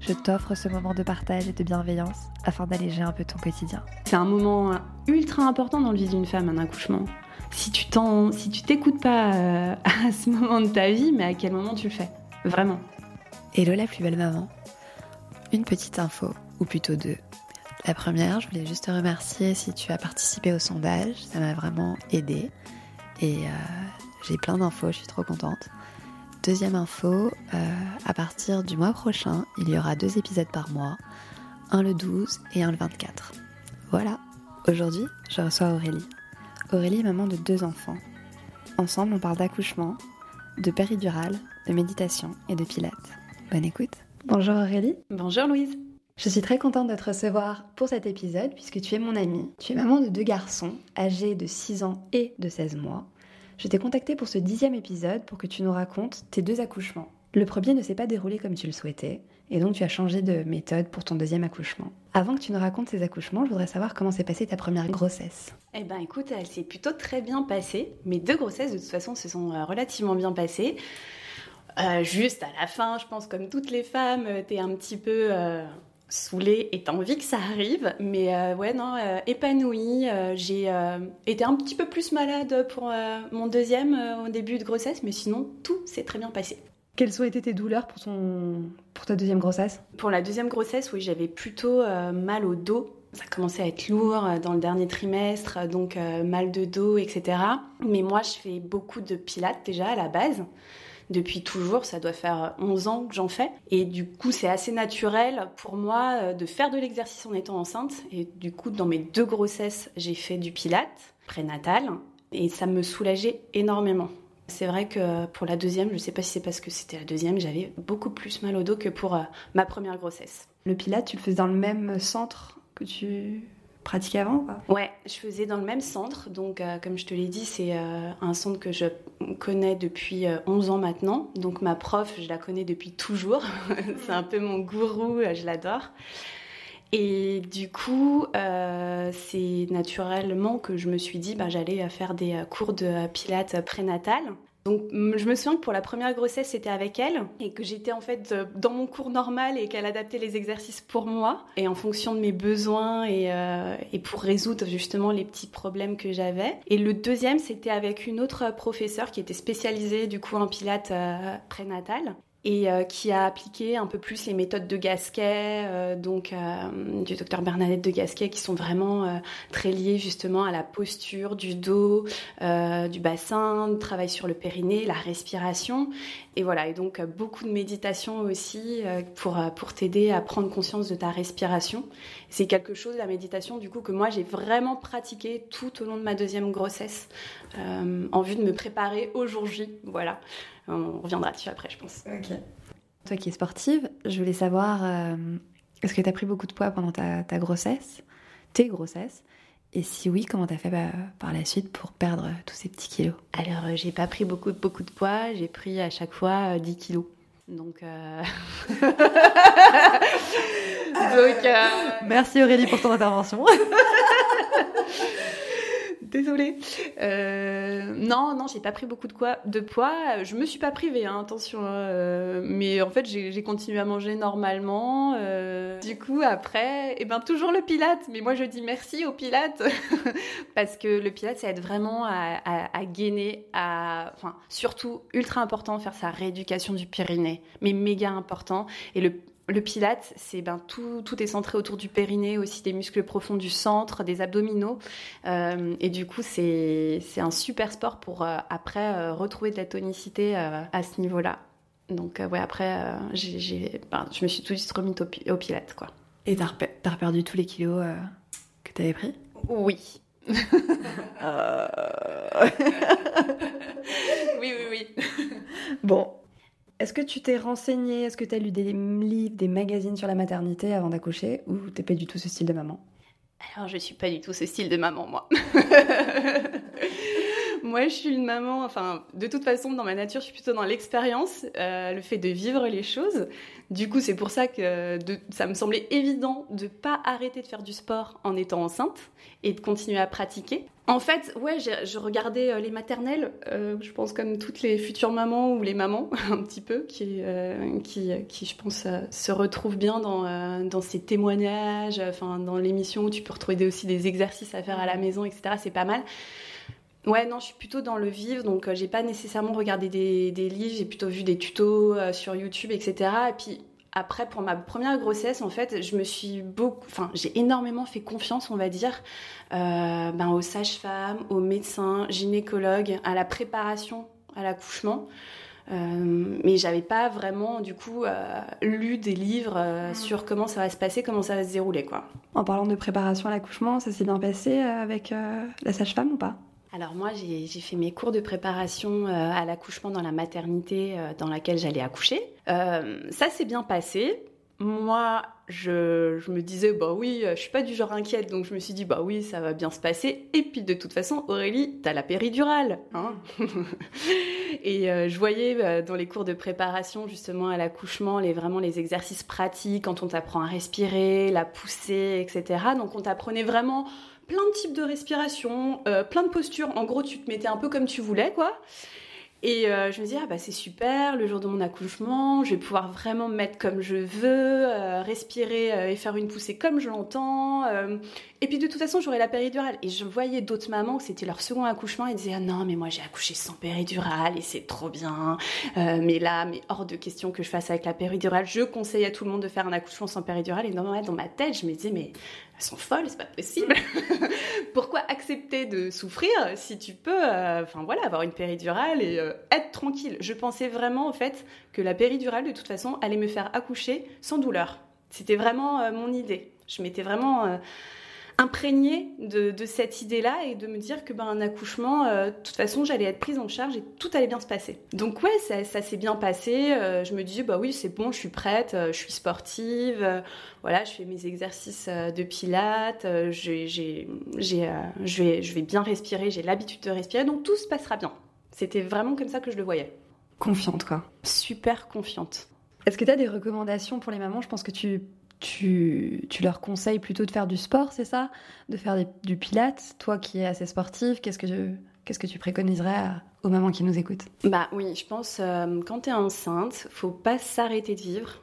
je t'offre ce moment de partage et de bienveillance afin d'alléger un peu ton quotidien. C'est un moment ultra important dans le vie d'une femme, un accouchement. Si tu t'en, si tu t'écoutes pas euh, à ce moment de ta vie, mais à quel moment tu le fais? Vraiment. Hello la plus belle maman. Une petite info, ou plutôt deux. La première, je voulais juste te remercier si tu as participé au sondage, ça m'a vraiment aidé. Et euh, j'ai plein d'infos, je suis trop contente. Deuxième info, euh, à partir du mois prochain, il y aura deux épisodes par mois, un le 12 et un le 24. Voilà, aujourd'hui, je reçois Aurélie. Aurélie est maman de deux enfants. Ensemble, on parle d'accouchement, de péridurale, de méditation et de pilates. Bonne écoute. Bonjour Aurélie. Bonjour Louise. Je suis très contente de te recevoir pour cet épisode puisque tu es mon amie. Tu es maman de deux garçons âgés de 6 ans et de 16 mois. Je t'ai contactée pour ce dixième épisode pour que tu nous racontes tes deux accouchements. Le premier ne s'est pas déroulé comme tu le souhaitais, et donc tu as changé de méthode pour ton deuxième accouchement. Avant que tu nous racontes ces accouchements, je voudrais savoir comment s'est passée ta première grossesse. Eh ben écoute, elle s'est plutôt très bien passée. Mes deux grossesses de toute façon se sont euh, relativement bien passées. Euh, juste à la fin, je pense comme toutes les femmes, euh, t'es un petit peu saoulée et t'as envie que ça arrive. Mais euh, ouais, non, euh, épanouie. Euh, j'ai été un petit peu plus malade pour mon deuxième au début de grossesse, mais sinon tout s'est très bien passé. Quelles ont été tes douleurs pour, ton... pour ta deuxième grossesse? Pour la deuxième grossesse, oui, j'avais plutôt mal au dos. Ça commençait à être lourd dans le dernier trimestre, donc mal de dos, etc. Mais moi, je fais beaucoup de pilates déjà à la base depuis toujours, ça doit faire 11 ans que j'en fais. Et du coup, c'est assez naturel pour moi de faire de l'exercice en étant enceinte. Et du coup, dans mes deux grossesses, j'ai fait du pilate prénatal. Et ça me soulageait énormément. C'est vrai que pour la deuxième, je ne sais pas si c'est parce que c'était la deuxième, j'avais beaucoup plus mal au dos que pour ma première grossesse. Le pilate, tu le faisais dans le même centre que tu pratiquais avant quoi Ouais, je faisais dans le même centre. Donc, euh, comme je te l'ai dit, c'est euh, un centre que je connais depuis euh, 11 ans maintenant. Donc, ma prof, je la connais depuis toujours. c'est un peu mon gourou, je l'adore. Et du coup, euh, c'est naturellement que je me suis dit, bah, j'allais faire des cours de pilates prénatal. Donc je me souviens que pour la première grossesse, c'était avec elle et que j'étais en fait dans mon cours normal et qu'elle adaptait les exercices pour moi et en fonction de mes besoins et, euh, et pour résoudre justement les petits problèmes que j'avais. Et le deuxième, c'était avec une autre professeure qui était spécialisée du coup en pilates euh, prénatal et euh, qui a appliqué un peu plus les méthodes de Gasquet, euh, donc euh, du docteur Bernadette de Gasquet, qui sont vraiment très liées justement à la posture du dos, du bassin, travail sur le périnée, la respiration, et voilà. Et donc beaucoup de méditation aussi pour pour t'aider à prendre conscience de ta respiration. C'est quelque chose la méditation du coup que moi j'ai vraiment pratiqué tout au long de ma deuxième grossesse en vue de me préparer au jour J. Voilà. On reviendra dessus après, je pense. Ok. Toi qui es sportive, je voulais savoir, euh, est-ce que tu as pris beaucoup de poids pendant ta, ta grossesse, tes grossesses? Et si oui, comment tu as fait bah, par la suite pour perdre tous ces petits kilos? Alors, euh, j'ai pas pris beaucoup, beaucoup de poids, j'ai pris à chaque fois euh, 10 kilos. Donc, euh... Donc euh, Merci Aurélie pour ton intervention. Désolée. Euh, non, non, j'ai pas pris beaucoup de, quoi, de poids. Je me suis pas privée, hein, attention. Euh, mais en fait, j'ai continué à manger normalement. Euh, du coup, après, et ben toujours le pilate. Mais moi, je dis merci au pilate parce que le pilate, ça aide vraiment à, gainer, surtout ultra important, faire sa rééducation du périnée, mais méga important. Et le le pilate, c'est ben tout, tout est centré autour du périnée, aussi des muscles profonds du centre, des abdominaux. Euh, et du coup, c'est un super sport pour euh, après euh, retrouver de la tonicité euh, à ce niveau-là. Donc ouais, après, j'ai ben, je me suis tout de suite remise au, au pilate, quoi. Et t'as as perdu tous les kilos que t'avais pris? Oui. oui, oui, oui. Bon, Est-ce que tu t'es renseigné Est-ce que tu as lu des livres, des magazines sur la maternité avant d'accoucher Ou t'es pas du tout ce style de maman? Alors, je suis pas du tout ce style de maman, moi. moi, je suis une maman, enfin, de toute façon, dans ma nature, je suis plutôt dans l'expérience, euh, le fait de vivre les choses. Du coup, c'est pour ça que ça me semblait évident de pas arrêter de faire du sport en étant enceinte et de continuer à pratiquer. En fait, ouais, je regardais euh, les maternelles, euh, je pense comme toutes les futures mamans ou les mamans, un petit peu, qui, qui, qui, je pense, se retrouvent bien dans, dans ces témoignages, enfin, dans l'émission où tu peux retrouver aussi des exercices à faire à la maison, etc. C'est pas mal. Ouais, non, je suis plutôt dans le vivre, donc euh, j'ai pas nécessairement regardé des, livres, j'ai plutôt vu des tutos euh, sur YouTube, etc. Et puis après, pour ma première grossesse, en fait, je me suis beaucoup, enfin, j'ai énormément fait confiance, on va dire, euh, ben, aux sages-femmes, aux médecins, gynécologues, à la préparation à l'accouchement. mais j'avais pas vraiment du coup lu des livres mmh. sur comment ça va se passer, comment ça va se dérouler quoi. En parlant de préparation à l'accouchement, ça s'est bien passé avec la sage-femme ou pas? Alors moi, j'ai fait mes cours de préparation euh, à l'accouchement dans la maternité euh, dans laquelle j'allais accoucher. Euh, ça s'est bien passé. Moi, je, me disais, bah oui, je suis pas du genre inquiète, donc je me suis dit, bah oui, ça va bien se passer. Et puis de toute façon, Aurélie, t'as la péridurale. Hein et je voyais dans les cours de préparation justement à l'accouchement, les, vraiment les exercices pratiques, quand on t'apprend à respirer, la pousser, etc. Donc on t'apprenait vraiment plein de types de respiration, euh, plein de postures. En gros, tu te mettais un peu comme tu voulais, quoi. Et euh, je me dis, ah bah c'est super, le jour de mon accouchement, je vais pouvoir vraiment me mettre comme je veux, euh, respirer et faire une poussée comme je l'entends. Et puis de toute façon, j'aurai la péridurale. Et je voyais d'autres mamans c'était leur second accouchement et disaient, ah non, mais moi j'ai accouché sans péridurale et c'est trop bien. mais là, mais hors de question que je fasse avec la péridurale. Je conseille à tout le monde de faire un accouchement sans péridurale. Et dans, dans ma tête, je me disais, mais elles sont folles, c'est pas possible. Pourquoi accepter de souffrir si tu peux, euh, enfin voilà, avoir une péridurale et euh, être tranquille? Je pensais vraiment en fait que la péridurale, de toute façon, allait me faire accoucher sans douleur. C'était vraiment euh, mon idée. Je m'étais vraiment imprégnée de, cette idée-là et de me dire que ben, un accouchement, euh, de toute façon, j'allais être prise en charge et tout allait bien se passer. Donc ouais, ça, s'est bien passé. Euh, je me disais, bah oui, c'est bon, je suis prête, euh, je suis sportive, voilà, je fais mes exercices de pilates, j'ai, je, vais, je vais bien respirer, j'ai l'habitude de respirer, donc tout se passera bien. C'était vraiment comme ça que je le voyais. Confiante, quoi. Super confiante. Est-ce que tu as des recommandations pour les mamans? Je pense que tu tu, leur conseilles plutôt de faire du sport, c'est ça? De faire du pilates? Toi qui es assez sportive, qu'est-ce que, que tu préconiserais aux mamans qui nous écoutent? Bah oui, je pense euh, quand tu es enceinte, faut pas s'arrêter de vivre.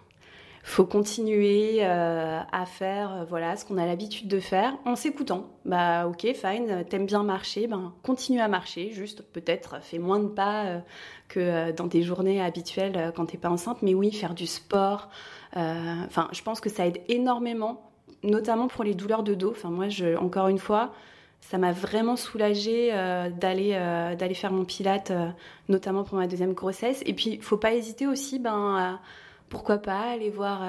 Faut continuer euh, à faire euh, voilà ce qu'on a l'habitude de faire en s'écoutant. Bah ok, fine, t'aimes bien marcher, ben continue à marcher. Juste peut-être fais moins de pas que dans tes journées habituelles quand t'es pas enceinte, mais oui, faire du sport, euh, enfin, je pense que ça aide énormément, notamment pour les douleurs de dos. Enfin, moi, je, encore une fois, ça m'a vraiment soulagée euh, d'aller euh, d'aller faire mon pilate, notamment pour ma deuxième grossesse. Et puis, faut pas hésiter aussi, ben, pourquoi pas aller voir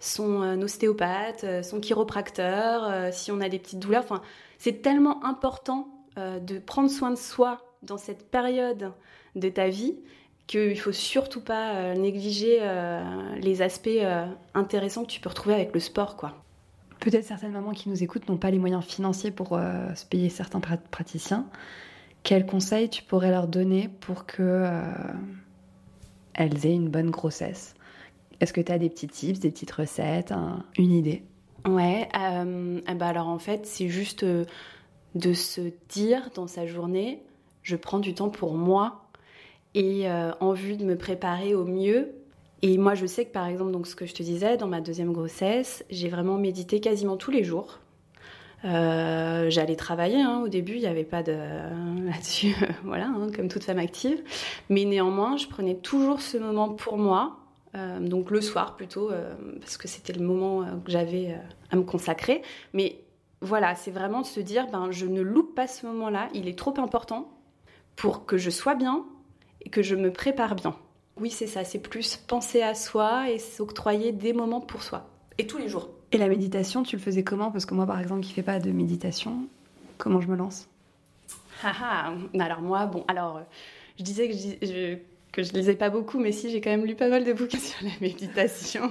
son ostéopathe, son chiropracteur, si on a des petites douleurs. Enfin, c'est tellement important de prendre soin de soi dans cette période de ta vie qu'il faut surtout pas euh, négliger euh, les aspects euh, intéressants que tu peux retrouver avec le sport, quoi. Peut-être certaines mamans qui nous écoutent n'ont pas les moyens financiers pour se payer certains praticiens. Quels conseils tu pourrais leur donner pour que elles aient une bonne grossesse? Est-ce que tu as des petits tips, des petites recettes, une idée? Ouais, ben alors en fait, c'est juste de se dire dans sa journée, je prends du temps pour moi et euh, en vue de me préparer au mieux. Et moi, je sais que par exemple, donc ce que je te disais, dans ma deuxième grossesse, j'ai vraiment médité quasiment tous les jours. Euh, j'allais travailler hein, au début, il n'y avait pas de là-dessus, voilà, hein, comme toute femme active. Mais néanmoins, je prenais toujours ce moment pour moi, euh, donc le soir plutôt, parce que c'était le moment que j'avais à me consacrer. Mais voilà, c'est vraiment de se dire, ben, je ne loupe pas ce moment-là, il est trop important pour que je sois bien, et que je me prépare bien. Oui, c'est ça, c'est plus penser à soi et s'octroyer des moments pour soi. Et tous les jours. Et la méditation, tu le faisais comment? Parce que moi, par exemple, qui ne fais pas de méditation, comment je me lance? Ah, ah. Alors moi, bon, alors, je disais que que je lisais pas beaucoup, mais si j'ai quand même lu pas mal de bouquins sur la méditation.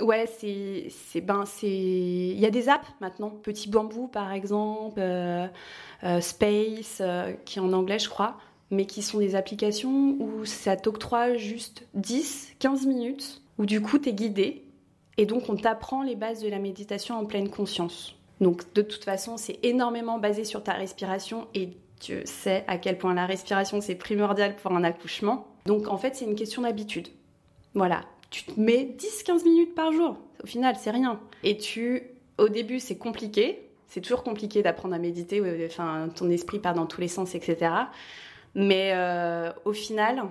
ouais, c'est, c'est ben, c'est, il y a des apps maintenant, Petit Bambou par exemple, euh, euh, Space, euh, qui est en anglais je crois, mais qui sont des applications où ça t'octroie juste 10, 15 minutes, où du coup t'es guidé, et donc on t'apprend les bases de la méditation en pleine conscience. Donc de toute façon, c'est énormément basé sur ta respiration et tu sais à quel point la respiration c'est primordial pour un accouchement. Donc en fait, c'est une question d'habitude. Voilà, tu te mets 10-15 minutes par jour. Au final, c'est rien. Et tu, au début, c'est compliqué. C'est toujours compliqué d'apprendre à méditer. Enfin, ton esprit part dans tous les sens, etc. Mais euh, au final,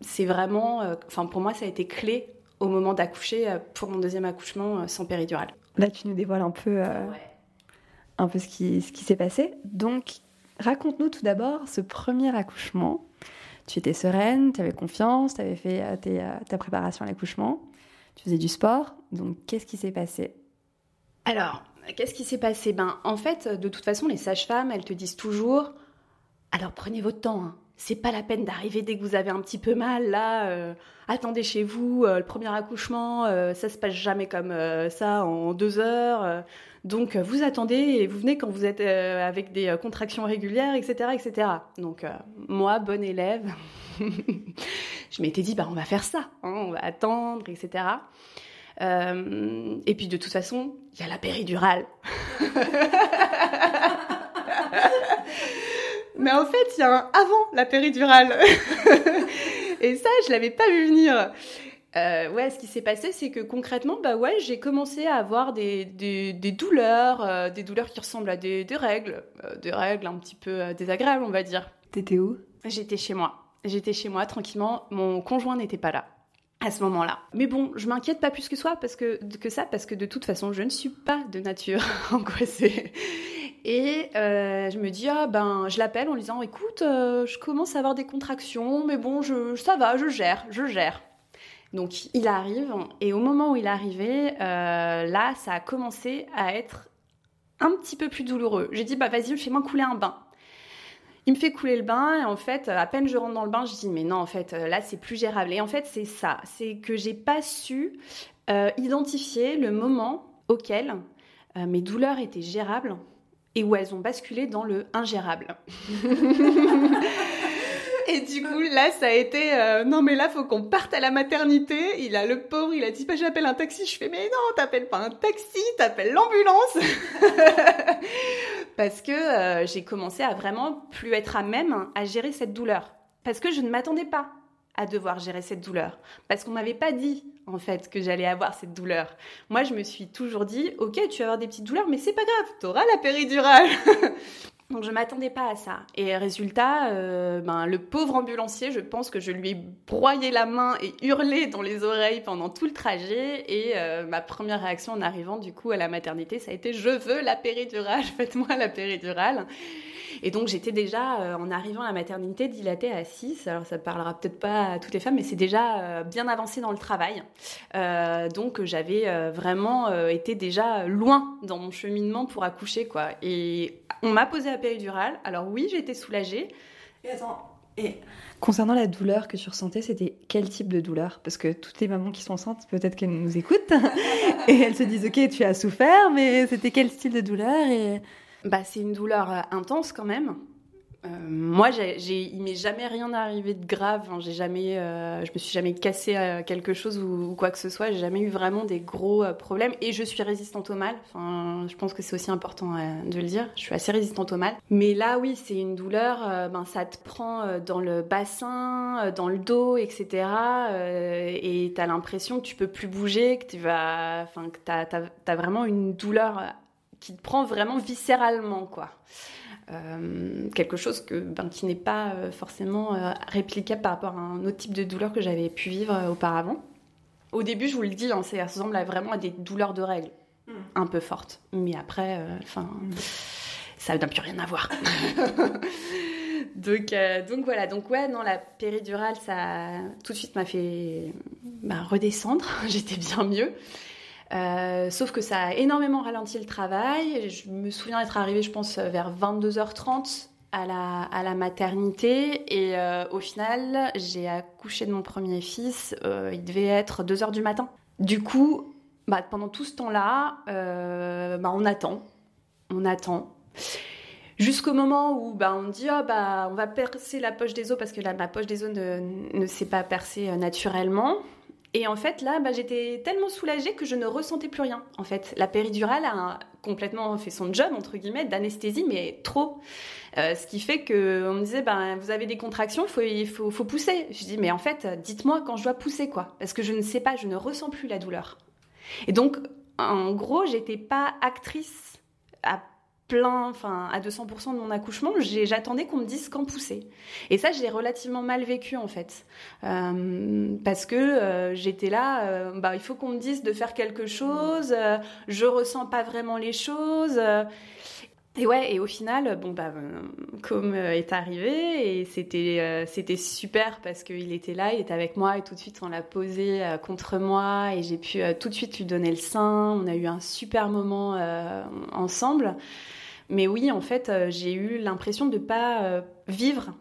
c'est vraiment. euh, Enfin, pour moi, ça a été clé au moment d'accoucher euh, pour mon deuxième accouchement sans péridurale. Là, tu nous dévoiles un peu, euh, un peu ce qui, ce qui s'est passé. Donc, raconte-nous tout d'abord ce premier accouchement. Tu étais sereine, tu avais confiance, tu avais fait euh, euh, ta préparation à l'accouchement, tu faisais du sport. Donc, qu'est-ce qui s'est passé? Alors, qu'est-ce qui s'est passé? Ben, en fait, de toute façon, les sages-femmes, elles te disent toujours alors prenez votre temps. hein. C'est pas la peine d'arriver dès que vous avez un petit peu mal. Là, euh, attendez chez vous. euh, le premier accouchement, euh, ça se passe jamais comme euh, ça en deux heures. euh. donc, euh, vous attendez et vous venez quand vous êtes avec des contractions régulières, etc., etc. Donc, moi, bonne élève, je m'étais dit, bah, on va faire ça. hein, on va attendre, etc. Et puis de toute façon, il y a la péridurale. Mais en fait, il y a un avant la péridurale. et ça, je l'avais pas vu venir. Euh, ouais, ce qui s'est passé, c'est que concrètement, bah ouais, j'ai commencé à avoir des, des, des douleurs, euh, des douleurs qui ressemblent à des, des règles, euh, des règles un petit peu désagréables, on va dire. T'étais où? J'étais chez moi. J'étais chez moi tranquillement. Mon conjoint n'était pas là à ce moment-là. Mais bon, je m'inquiète pas plus que, soi parce que, que ça, parce que de toute façon, je ne suis pas de nature angoissée. Et euh, je me dis, ah ben, je l'appelle en lui disant, écoute, euh, je commence à avoir des contractions, mais bon, je, ça va, je gère, je gère. Donc il arrive, et au moment où il est arrivé, euh, là, ça a commencé à être un petit peu plus douloureux. J'ai dit, bah vas-y, fais-moi couler un bain. Il me fait couler le bain et en fait, à peine je rentre dans le bain, je dis mais non, en fait, là c'est plus gérable. Et en fait, c'est ça, c'est que j'ai pas su euh, identifier le moment auquel euh, mes douleurs étaient gérables et où elles ont basculé dans le ingérable. Et du coup, là, ça a été euh, non, mais là, faut qu'on parte à la maternité. Il a le pauvre, il a dit bah, j'appelle un taxi. Je fais mais non, t'appelles pas un taxi, t'appelles l'ambulance. Parce que euh, j'ai commencé à vraiment plus être à même à gérer cette douleur. Parce que je ne m'attendais pas à devoir gérer cette douleur. Parce qu'on m'avait pas dit, en fait, que j'allais avoir cette douleur. Moi, je me suis toujours dit, ok, tu vas avoir des petites douleurs, mais c'est pas grave, t'auras la péridurale. Donc je m'attendais pas à ça. Et résultat, euh, ben, le pauvre ambulancier, je pense que je lui ai broyé la main et hurlé dans les oreilles pendant tout le trajet. Et euh, ma première réaction en arrivant du coup à la maternité, ça a été je veux la péridurale, faites-moi la péridurale. Et donc j'étais déjà euh, en arrivant à la maternité dilatée à 6. Alors ça parlera peut-être pas à toutes les femmes, mais c'est déjà euh, bien avancé dans le travail. Euh, donc j'avais vraiment été déjà loin dans mon cheminement pour accoucher quoi. Et on m'a posé la péridurale. Alors oui, j'ai été soulagée. Et attends, concernant la douleur que tu ressentais, c'était quel type de douleur? Parce que toutes les mamans qui sont enceintes, peut-être qu'elles nous écoutent et elles se disent ok, tu as souffert, mais c'était quel style de douleur? Et... Bah, c'est une douleur euh, intense quand même. Euh, moi, il m'est jamais rien arrivé de grave. hein. J'ai euh, je me suis jamais cassé euh, quelque chose ou, quoi que ce soit. J'ai jamais eu vraiment des gros problèmes. Et je suis résistante au mal. Je pense que c'est aussi important de le dire. Je suis assez résistante au mal. Mais là, oui, c'est une douleur. ben, ça te prend dans le bassin, dans le dos, etc. et t'as l'impression que tu peux plus bouger, que tu vas, enfin, que t'as, vraiment une douleur qui te prend vraiment viscéralement, quoi. Euh, quelque chose que, ben, qui n'est pas euh, forcément euh, réplicable par rapport à un autre type de douleur que j'avais pu vivre auparavant. Au début, je vous le dis, hein, ça ressemble à vraiment à des douleurs de règles, un peu fortes. Mais après, euh, enfin, ça n'a plus rien à voir. donc, euh, donc voilà, donc ouais, non, la péridurale, ça tout de suite m'a fait ben, redescendre. J'étais bien mieux. Euh, sauf que ça a énormément ralenti le travail. Je me souviens d'être arrivée, je pense, vers 22h30 à la, à la maternité et euh, au final, j'ai accouché de mon premier fils, euh, il devait être 2 heures du matin. Du coup, bah, pendant tout ce temps-là, bah, on attend, on attend. Jusqu'au moment où bah, on dit oh, bah, on va percer la poche des os parce que là, ma poche des os ne, s'est pas percée naturellement. Et en fait, là, bah, j'étais tellement soulagée que je ne ressentais plus rien. En fait, la péridurale a complètement fait son job, entre guillemets, d'anesthésie, mais trop. Euh, ce qui fait qu'on me disait, ben, vous avez des contractions, faut, il faut, faut pousser. Je dis, mais en fait, dites-moi quand je dois pousser, quoi. Parce que je ne sais pas, je ne ressens plus la douleur. Et donc, en gros, j'étais pas actrice à plein, enfin à 200% de mon accouchement, j'attendais qu'on me dise quand pousser. Et ça, j'ai relativement mal vécu en fait, euh, parce que euh, j'étais là, euh, bah il faut qu'on me dise de faire quelque chose, je ressens pas vraiment les choses. et ouais, et au final, bon bah, comme est arrivé, et c'était c'était super parce qu'il était là, il était avec moi, et tout de suite on l'a posé contre moi, et j'ai pu tout de suite lui donner le sein. On a eu un super moment ensemble. Mais oui, en fait, euh, j'ai eu l'impression de pas euh, vivre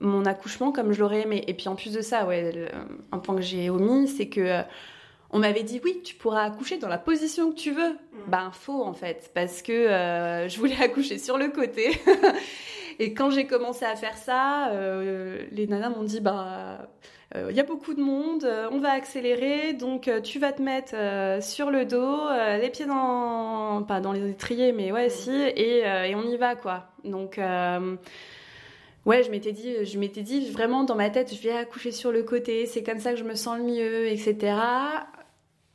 mon accouchement comme je l'aurais aimé. Et puis en plus de ça, ouais, le- un point que j'ai omis, c'est que euh, on m'avait dit oui, tu pourras accoucher dans la position que tu veux. Ben faux en fait, parce que euh, je voulais accoucher sur le côté. Et quand j'ai commencé à faire ça, euh, les nanas m'ont dit bah il y a beaucoup de monde, euh, on va accélérer, donc euh, tu vas te mettre euh, sur le dos, euh, les pieds dans pas dans les étriers, mais ouais si, et, euh, on y va quoi. Donc euh, Ouais, je m'étais dit, je m'étais dit vraiment dans ma tête, je vais accoucher sur le côté, c'est comme ça que je me sens le mieux, etc.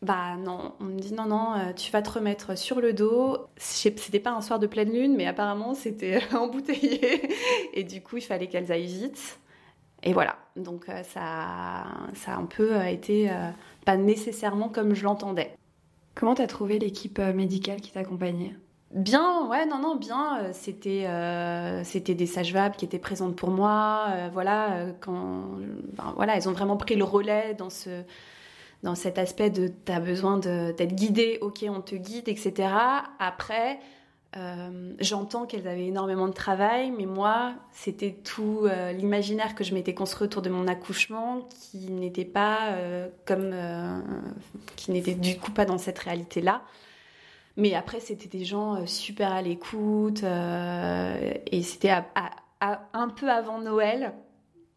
Bah non, on me dit non, non, euh, tu vas te remettre sur le dos. C'était pas un soir de pleine lune, mais apparemment c'était embouteillé. Et du coup, il fallait qu'elles aillent vite. Et voilà, donc euh, ça, ça a un peu euh, été euh, pas nécessairement comme je l'entendais. Comment t'as trouvé l'équipe médicale qui t'accompagnait? Bien, ouais, non, non, bien. C'était, euh, c'était des sages-femmes qui étaient présentes pour moi. euh, voilà, quand, ben, voilà, elles ont vraiment pris le relais dans ce, dans cet aspect de, t'as besoin d'être guidé, ok, on te guide, etc. Après, euh, j'entends qu'elles avaient énormément de travail, mais moi, c'était tout euh, l'imaginaire que je m'étais construit autour de mon accouchement qui n'était pas euh, comme, qui n'était du coup pas dans cette réalité-là. Mais après, c'était des gens super à l'écoute. et c'était un peu avant Noël.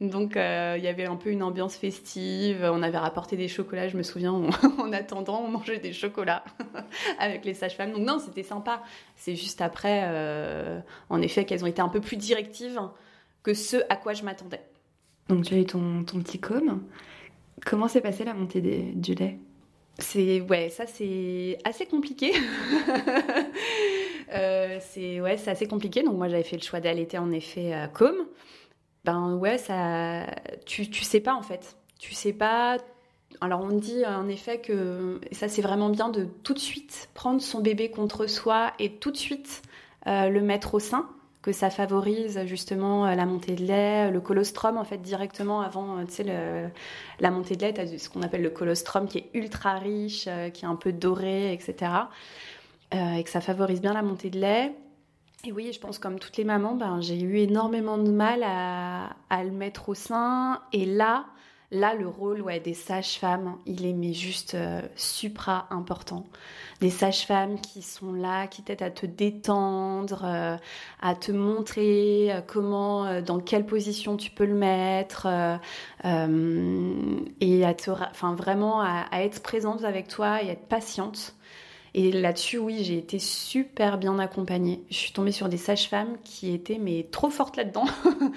Donc, euh, il y avait un peu une ambiance festive. On avait rapporté des chocolats, je me souviens, on- en attendant, on mangeait des chocolats avec les sages-femmes. Donc, non, c'était sympa. C'est juste après, euh, en effet, qu'elles ont été un peu plus directives que ce à quoi je m'attendais. Donc tu as eu ton, ton petit côme. Comment s'est passée la montée des- du lait? C'est ouais, ça c'est assez compliqué. Euh, c'est ouais, c'est assez compliqué. Donc moi j'avais fait le choix d'allaiter en effet à com. Ben ouais, ça, tu tu sais pas en fait. Tu sais pas. Alors on dit en effet que ça c'est vraiment bien de tout de suite prendre son bébé contre soi et tout de suite euh, le mettre au sein que ça favorise justement euh, la montée de lait, le colostrum en fait directement avant, euh, tu sais, la montée de lait, tu ce qu'on appelle le colostrum qui est ultra riche, qui est un peu doré, etc. Et que ça favorise bien la montée de lait. Et oui, je pense comme toutes les mamans, ben, j'ai eu énormément de mal à, à le mettre au sein. Et là, là le rôle ouais, des sages-femmes, il est mais juste euh, supra important. Des sages-femmes qui sont là, qui t'aident à te détendre, euh, à te montrer euh, comment, dans quelle position tu peux le mettre, et à te, enfin vraiment à, à être présente avec toi et être patiente. Et là-dessus, oui, j'ai été super bien accompagnée. Je suis tombée sur des sages-femmes qui étaient mais trop fortes là-dedans.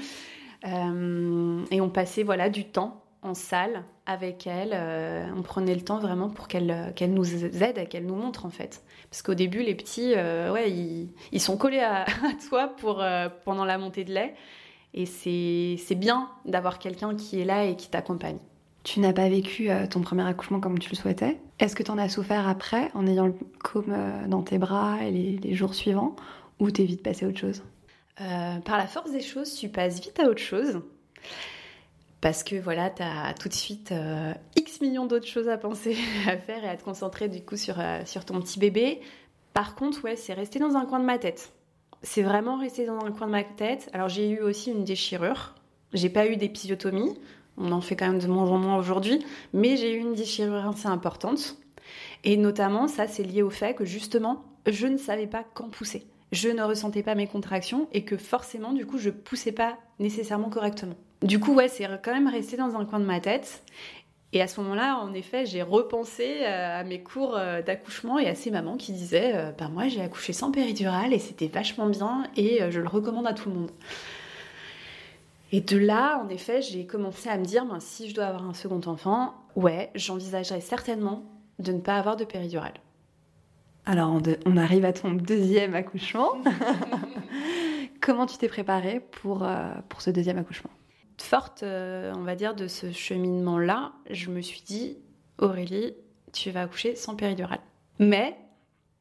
Euh, et on passait voilà du temps en salle avec elles. Euh, on prenait le temps vraiment pour qu'elles qu'elles nous aident, qu'elles nous montrent en fait. Parce qu'au début, les petits, euh, ouais, ils, ils sont collés à, toi pour, euh, pendant la montée de lait. Et c'est bien d'avoir quelqu'un qui est là et qui t'accompagne. Tu n'as pas vécu euh, ton premier accouchement comme tu le souhaitais. Est-ce que tu en as souffert après en ayant le côme euh, dans tes bras et les, jours suivants ou t'es vite passé à autre chose? Euh, par la force des choses, tu passes vite à autre chose. Parce que voilà, tu as tout de suite X millions d'autres choses à penser, à faire et à te concentrer du coup sur, sur ton petit bébé. Par contre, ouais, c'est resté dans un coin de ma tête. c'est vraiment resté dans un coin de ma tête. Alors j'ai eu aussi une déchirure. J'ai pas eu d'épisiotomie. On en fait quand même de moins en moins aujourd'hui, mais j'ai eu une déchirure assez importante. Et notamment, ça, c'est lié au fait que justement, je ne savais pas quand pousser. Je ne ressentais pas mes contractions et que forcément, du coup, je poussais pas nécessairement correctement. Du coup, ouais, c'est quand même resté dans un coin de ma tête. Et à ce moment-là, en effet, j'ai repensé euh, à mes cours euh, d'accouchement et à ces mamans qui disaient Ben Moi, j'ai accouché sans péridurale et c'était vachement bien et euh, je le recommande à tout le monde. Et de là, en effet, j'ai commencé à me dire ben, Si je dois avoir un second enfant, ouais, j'envisagerais certainement de ne pas avoir de péridurale. Alors, on, arrive à ton deuxième accouchement. Comment tu t'es préparée pour, pour ce deuxième accouchement? Forte, euh, on va dire, de ce cheminement-là, je me suis dit, Aurélie, tu vas accoucher sans péridurale. Mais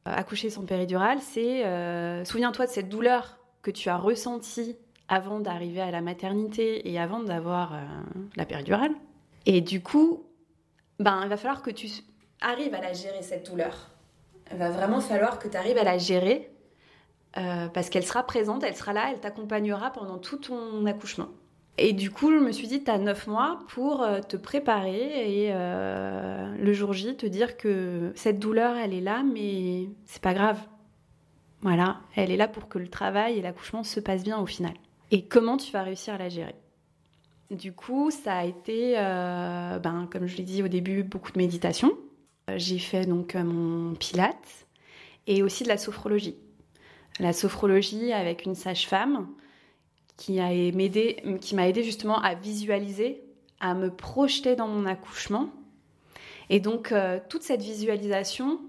euh, accoucher sans péridurale, c'est, euh, souviens-toi de cette douleur que tu as ressentie avant d'arriver à la maternité et avant d'avoir la péridurale. Et du coup, ben, il va falloir que tu arrives à la gérer, cette douleur. Il va vraiment falloir que tu arrives à la gérer parce qu'elle sera présente, elle sera là, elle t'accompagnera pendant tout ton accouchement. Et du coup, je me suis dit, tu as 9 mois pour euh, te préparer et euh, le jour J, te dire que cette douleur, elle est là, mais c'est pas grave. Voilà, elle est là pour que le travail et l'accouchement se passent bien au final. Et comment tu vas réussir à la gérer? Du coup, ça a été, euh, ben, comme je l'ai dit au début, beaucoup de méditation. J'ai fait donc mon pilate et aussi de la sophrologie. La sophrologie avec une sage-femme qui m'a aidé, aidé justement à visualiser, à me projeter dans mon accouchement. Et donc euh, toute cette visualisation,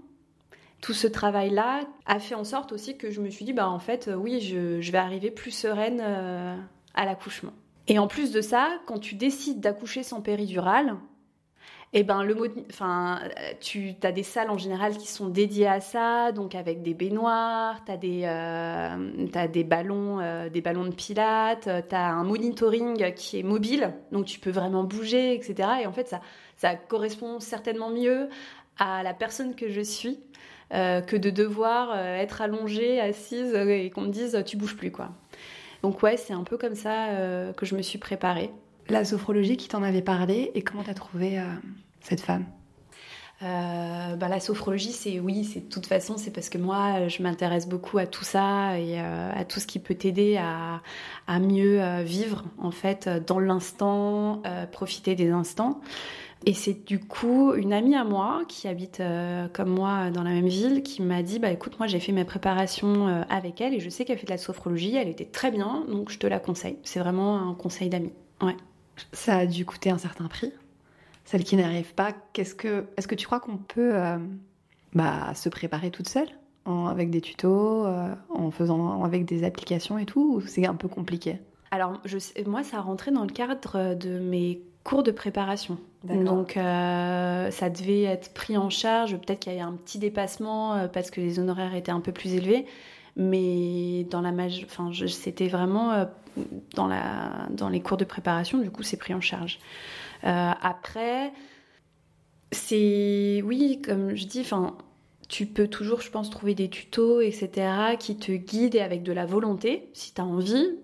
tout ce travail-là a fait en sorte aussi que je me suis dit, bah en fait, euh, oui, je, vais arriver plus sereine euh, à l'accouchement. Et en plus de ça, quand tu décides d'accoucher sans péridurale, eh ben le enfin, tu as des salles en général qui sont dédiées à ça, donc avec des baignoires, tu as des, euh, des ballons, euh, des ballons de pilates, tu as un monitoring qui est mobile, donc tu peux vraiment bouger, etc. Et en fait, ça, ça correspond certainement mieux à la personne que je suis euh, que de devoir être allongée, assise et qu'on me dise tu bouges plus quoi. Donc ouais, c'est un peu comme ça que je me suis préparée. La sophrologie qui t'en avait parlé et comment t'as trouvé cette femme? Euh, bah, la sophrologie, c'est oui, c'est de toute façon, c'est parce que moi, je m'intéresse beaucoup à tout ça et euh, à tout ce qui peut t'aider à, mieux euh, vivre, en fait, dans l'instant, profiter des instants. Et c'est du coup une amie à moi qui habite comme moi dans la même ville qui m'a dit bah écoute moi j'ai fait mes préparations avec elle et je sais qu'elle fait de la sophrologie, elle était très bien donc je te la conseille. C'est vraiment un conseil d'amie. Ouais. Ça a dû coûter un certain prix celle qui n'arrive pas, qu'est-ce que, est-ce que tu crois qu'on peut euh, bah, se préparer toute seule avec des tutos, euh, en faisant avec des applications et tout, ou c'est un peu compliqué? Alors je moi, ça a rentré dans le cadre de mes cours de préparation. Donc euh, ça devait être pris en charge. Peut-être qu'il y a eu un petit dépassement parce que les honoraires étaient un peu plus élevés, mais dans la enfin, c'était vraiment dans la dans les cours de préparation. Du coup, c'est pris en charge. Euh, après, c'est oui, comme je dis, enfin, tu peux toujours, je pense, trouver des tutos, etc., qui te guident et avec de la volonté, si tu as envie.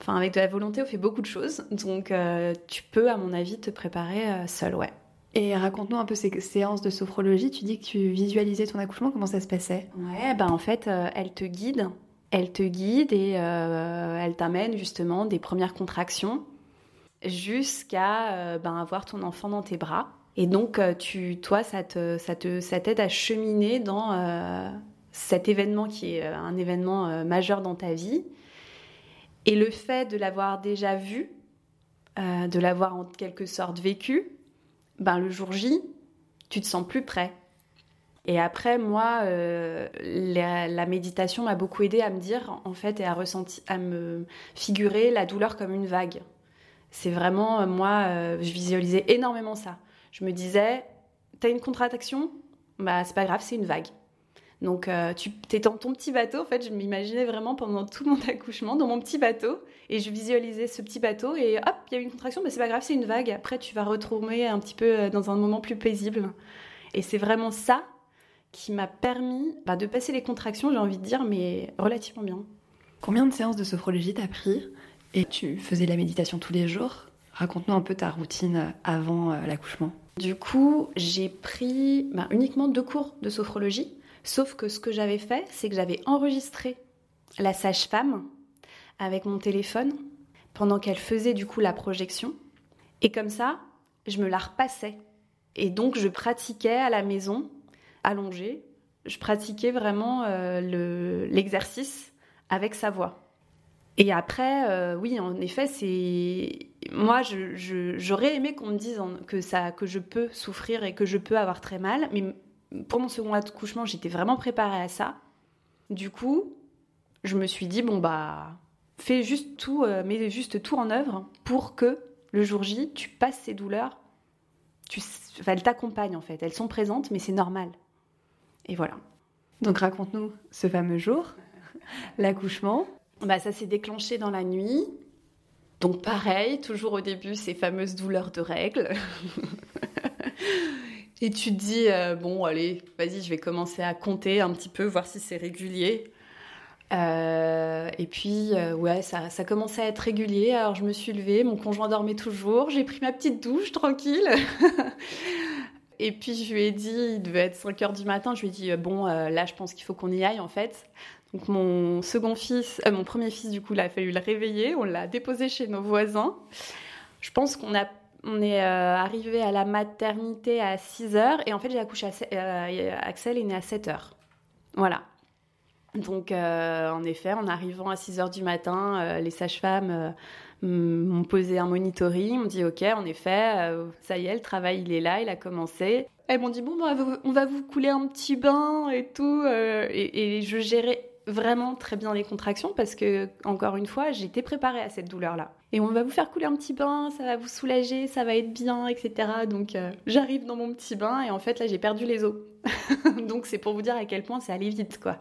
Enfin, avec de la volonté, on fait beaucoup de choses. Donc, euh, tu peux, à mon avis, te préparer euh, seul, ouais. Et raconte-nous un peu ces séances de sophrologie. Tu dis que tu visualisais ton accouchement, comment ça se passait? Ouais, ben en fait, elle te guide. Elle te guide et elle t'amène justement des premières contractions jusqu'à euh, ben, avoir ton enfant dans tes bras. Et donc, euh, tu, toi, ça t'aide ça te, ça à cheminer dans euh, cet événement qui est un événement majeur dans ta vie. Et le fait de l'avoir déjà vu, de l'avoir en quelque sorte vécu, ben, le jour J, tu te sens plus prêt. Et après, moi, la, la, méditation m'a beaucoup aidé à me dire, en fait, et à ressentir, à me figurer la douleur comme une vague. C'est vraiment, euh, moi, euh, je visualisais énormément ça. Je me disais, t'as une contraction? Bah, c'est pas grave, c'est une vague. Donc, euh, tu es dans ton petit bateau. En fait, je m'imaginais vraiment pendant tout mon accouchement dans mon petit bateau. Et je visualisais ce petit bateau. Et hop, il y a eu une contraction. Mais c'est pas grave, c'est une vague. Après, tu vas retrouver un petit peu dans un moment plus paisible. Et c'est vraiment ça qui m'a permis bah, de passer les contractions, j'ai envie de dire, mais relativement bien. Combien de séances de sophrologie t'as pris Et tu faisais la méditation tous les jours? Raconte-nous un peu ta routine avant euh, l'accouchement. Du coup, j'ai pris bah, uniquement deux cours de sophrologie. Sauf que ce que j'avais fait, c'est que j'avais enregistré la sage-femme avec mon téléphone pendant qu'elle faisait du coup la projection. Et comme ça, je me la repassais. Et donc, je pratiquais à la maison, allongée. Je pratiquais vraiment euh, l'exercice avec sa voix. Et après, euh, oui, en effet, c'est moi, j'aurais aimé qu'on me dise que ça, que je peux souffrir et que je peux avoir très mal, mais pour mon second accouchement, j'étais vraiment préparée à ça. Du coup, je me suis dit bon bah, fais juste tout, euh, mets juste tout en œuvre pour que le jour J, tu passes ces douleurs. Tu, enfin, elles t'accompagnent en fait, elles sont présentes, mais c'est normal. Et voilà. Donc raconte-nous ce fameux jour, l'accouchement. Bah, ça s'est déclenché dans la nuit. Donc pareil, toujours au début, ces fameuses douleurs de règles. Et tu te dis, euh, bon, allez, vas-y, je vais commencer à compter un petit peu, voir si c'est régulier. Euh, et puis, euh, ouais, ça, ça commençait à être régulier. Alors, je me suis levée, mon conjoint dormait toujours. J'ai pris ma petite douche tranquille. et puis, je lui ai dit, il devait être 5 heures du matin. Je lui ai dit, bon, là, je pense qu'il faut qu'on y aille, en fait. Donc mon second fils, mon premier fils du coup, il a fallu le réveiller. On l'a déposé chez nos voisins. Je pense qu'on a on est euh, arrivé à la maternité à 6 heures et en fait j'ai accouché à, euh, Axel est né à 7 heures. Voilà. Donc en effet, en arrivant à 6 heures du matin, les sages-femmes m'ont posé un monitoring, m'ont dit ok, en effet, ça y est, le travail il est là, il a commencé. Elles m'ont dit bon, bah, on va vous couler un petit bain et tout, et, et je gérais vraiment très bien les contractions parce que, encore une fois, j'étais préparée à cette douleur-là. Et on va vous faire couler un petit bain, ça va vous soulager, ça va être bien, etc. Donc euh, j'arrive dans mon petit bain et en fait là j'ai perdu les os. Donc c'est pour vous dire à quel point c'est allé vite quoi.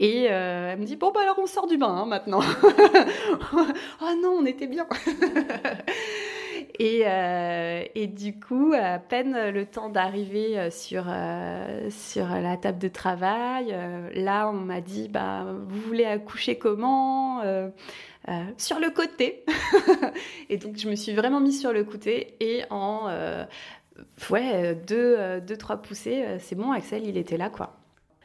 Et euh, elle me dit bon bah alors on sort du bain hein, maintenant. oh non on était bien. Et, euh, et, du coup, à peine le temps d'arriver sur, sur la table de travail, là, on m'a dit, bah, vous voulez accoucher comment Sur le côté. et donc, je me suis vraiment mise sur le côté et en ouais, deux, deux, trois poussées, c'est bon, Axel, il était là, quoi.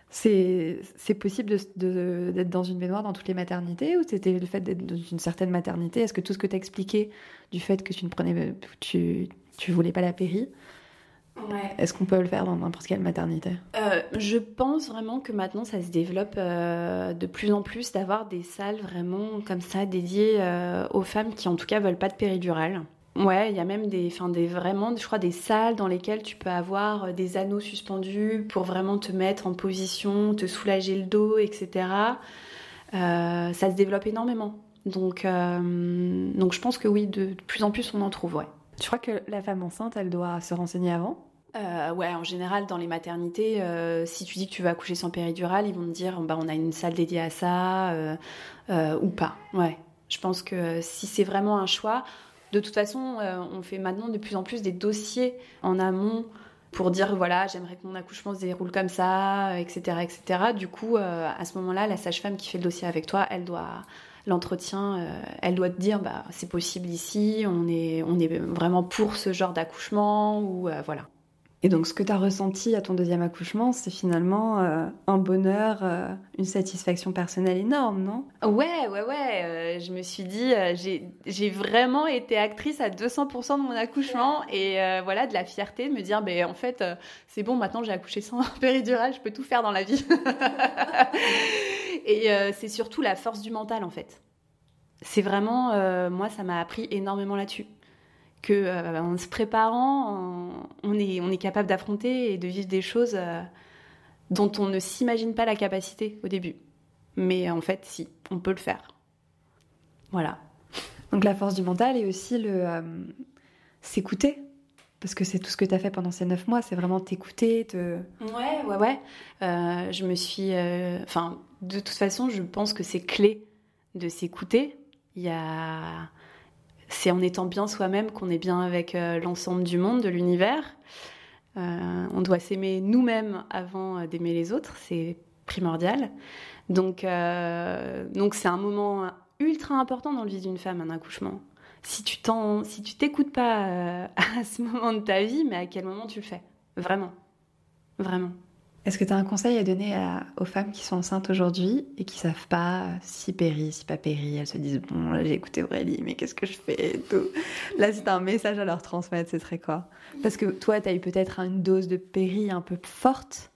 C'est possible d'être dans une baignoire dans toutes les maternités ou c'était le fait d'être dans une certaine maternité? Est-ce que tout ce que tu expliqué du fait que tu ne prenais, tu, tu voulais pas la péri, est-ce qu'on peut le faire dans n'importe quelle maternité? Euh, Je pense vraiment que maintenant ça se développe euh, de plus en plus d'avoir des salles vraiment comme ça dédiées euh, aux femmes qui en tout cas veulent pas de péridurale. Ouais, il y a même des, enfin des vraiment, je crois, des salles dans lesquelles tu peux avoir des anneaux suspendus pour vraiment te mettre en position, te soulager le dos, etc. Ça se développe énormément. Donc, donc je pense que oui, de, plus en plus on en trouve, ouais. Tu crois que la femme enceinte, elle doit se renseigner avant? Ouais, en général, dans les maternités, si tu dis que tu vas accoucher sans péridurale, ils vont te dire bah, on a une salle dédiée à ça ou pas. Ouais. Je pense que si c'est vraiment un choix, de toute façon, euh, on fait maintenant de plus en plus des dossiers en amont pour dire voilà, j'aimerais que mon accouchement se déroule comme ça, etc. etc. Du coup, euh, à ce moment-là, la sage-femme qui fait le dossier avec toi, elle doit l'entretien, euh, elle doit te dire bah c'est possible ici, on est on est vraiment pour ce genre d'accouchement ou voilà. Et donc, ce que tu as ressenti à ton deuxième accouchement, c'est finalement euh, un bonheur, euh, une satisfaction personnelle énorme, non? Ouais, ouais, ouais. Euh, je me suis dit, j'ai vraiment été actrice à 200% de mon accouchement. Et voilà, de la fierté de me dire, ben, en fait, c'est bon, maintenant j'ai accouché sans péridurale, je peux tout faire dans la vie. et c'est surtout la force du mental, en fait. C'est vraiment, moi, ça m'a appris énormément là-dessus que euh, en se préparant, on est, on est capable d'affronter et de vivre des choses euh, dont on ne s'imagine pas la capacité au début. Mais en fait, si, on peut le faire. Voilà. Donc la force du mental et aussi le euh, s'écouter. Parce que c'est tout ce que tu as fait pendant ces neuf mois, c'est vraiment t'écouter, te... Ouais, ouais, ouais. je me suis... Enfin, de toute façon, je pense que c'est clé de s'écouter. Il y a c'est en étant bien soi-même qu'on est bien avec euh, l'ensemble du monde, de l'univers. Euh, on doit s'aimer nous-mêmes avant euh, d'aimer les autres. C'est primordial. Donc, donc c'est un moment ultra important dans le vie d'une femme, un accouchement. Si tu t'en, si tu t'écoutes pas à ce moment de ta vie, mais à quel moment tu le fais? Vraiment, vraiment. Est-ce que tu as un conseil à donner aux femmes qui sont enceintes aujourd'hui et qui savent pas si péri, si pas péri? Elles se disent Bon, là j'ai écouté Aurélie, mais qu'est-ce que je fais tout. Là, si tu as un message à leur transmettre, ce serait quoi? Parce que toi, tu as eu peut-être une dose de péri un peu forte.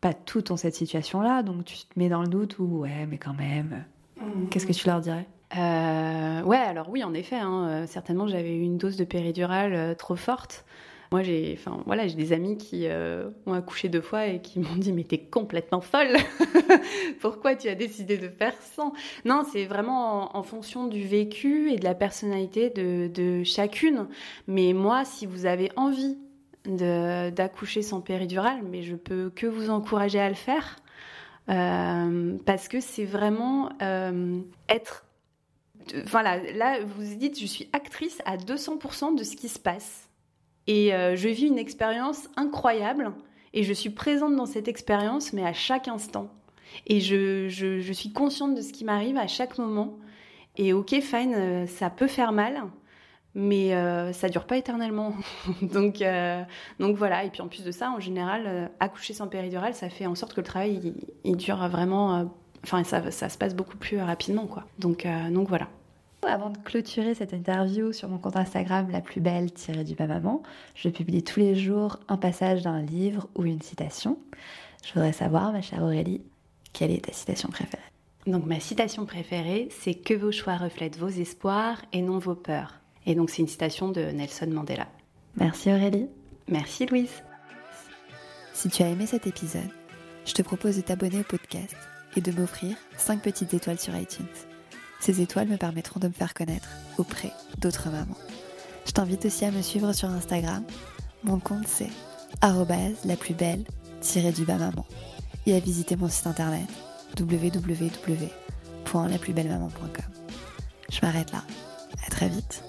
Pas toutes ont cette situation-là, donc tu te mets dans le doute ou ouais, mais quand même. Mmh. Qu'est-ce que tu leur dirais? Euh, Ouais, alors oui, en effet, hein, euh, certainement j'avais eu une dose de péridurale euh, trop forte. Moi, j'ai, enfin, voilà, des amis qui euh, ont accouché deux fois et qui m'ont dit mais t'es complètement folle. Pourquoi tu as décidé de faire sans? Non, c'est vraiment en, fonction du vécu et de la personnalité de, chacune. Mais moi, si vous avez envie d'accoucher sans péridurale, mais je peux que vous encourager à le faire. Euh, parce que c'est vraiment euh, être voilà, là, vous dites, je suis actrice à 200% de ce qui se passe. Et euh, je vis une expérience incroyable et je suis présente dans cette expérience, mais à chaque instant. Et je, je, suis consciente de ce qui m'arrive à chaque moment. Et ok, fine, euh, ça peut faire mal, mais euh, ça dure pas éternellement. donc, donc voilà. Et puis en plus de ça, en général, accoucher sans péridurale, ça fait en sorte que le travail il, dure vraiment. Enfin, ça, ça, se passe beaucoup plus rapidement, quoi. Donc, donc voilà. Avant de clôturer cette interview sur mon compte Instagram La plus belle tirée du bas maman, je publie tous les jours un passage d'un livre ou une citation. Je voudrais savoir, ma chère Aurélie, quelle est ta citation préférée? Donc ma citation préférée, c'est que vos choix reflètent vos espoirs et non vos peurs. Et donc c'est une citation de Nelson Mandela. Merci Aurélie. Merci Louise. Si tu as aimé cet épisode, je te propose de t'abonner au podcast et de m'offrir 5 petites étoiles sur iTunes. Ces étoiles me permettront de me faire connaître auprès d'autres mamans. Je t'invite aussi à me suivre sur Instagram. Mon compte c'est la plus belle du bas maman et à visiter mon site internet www.laplusbellemaman.com. Je m'arrête là. À très vite.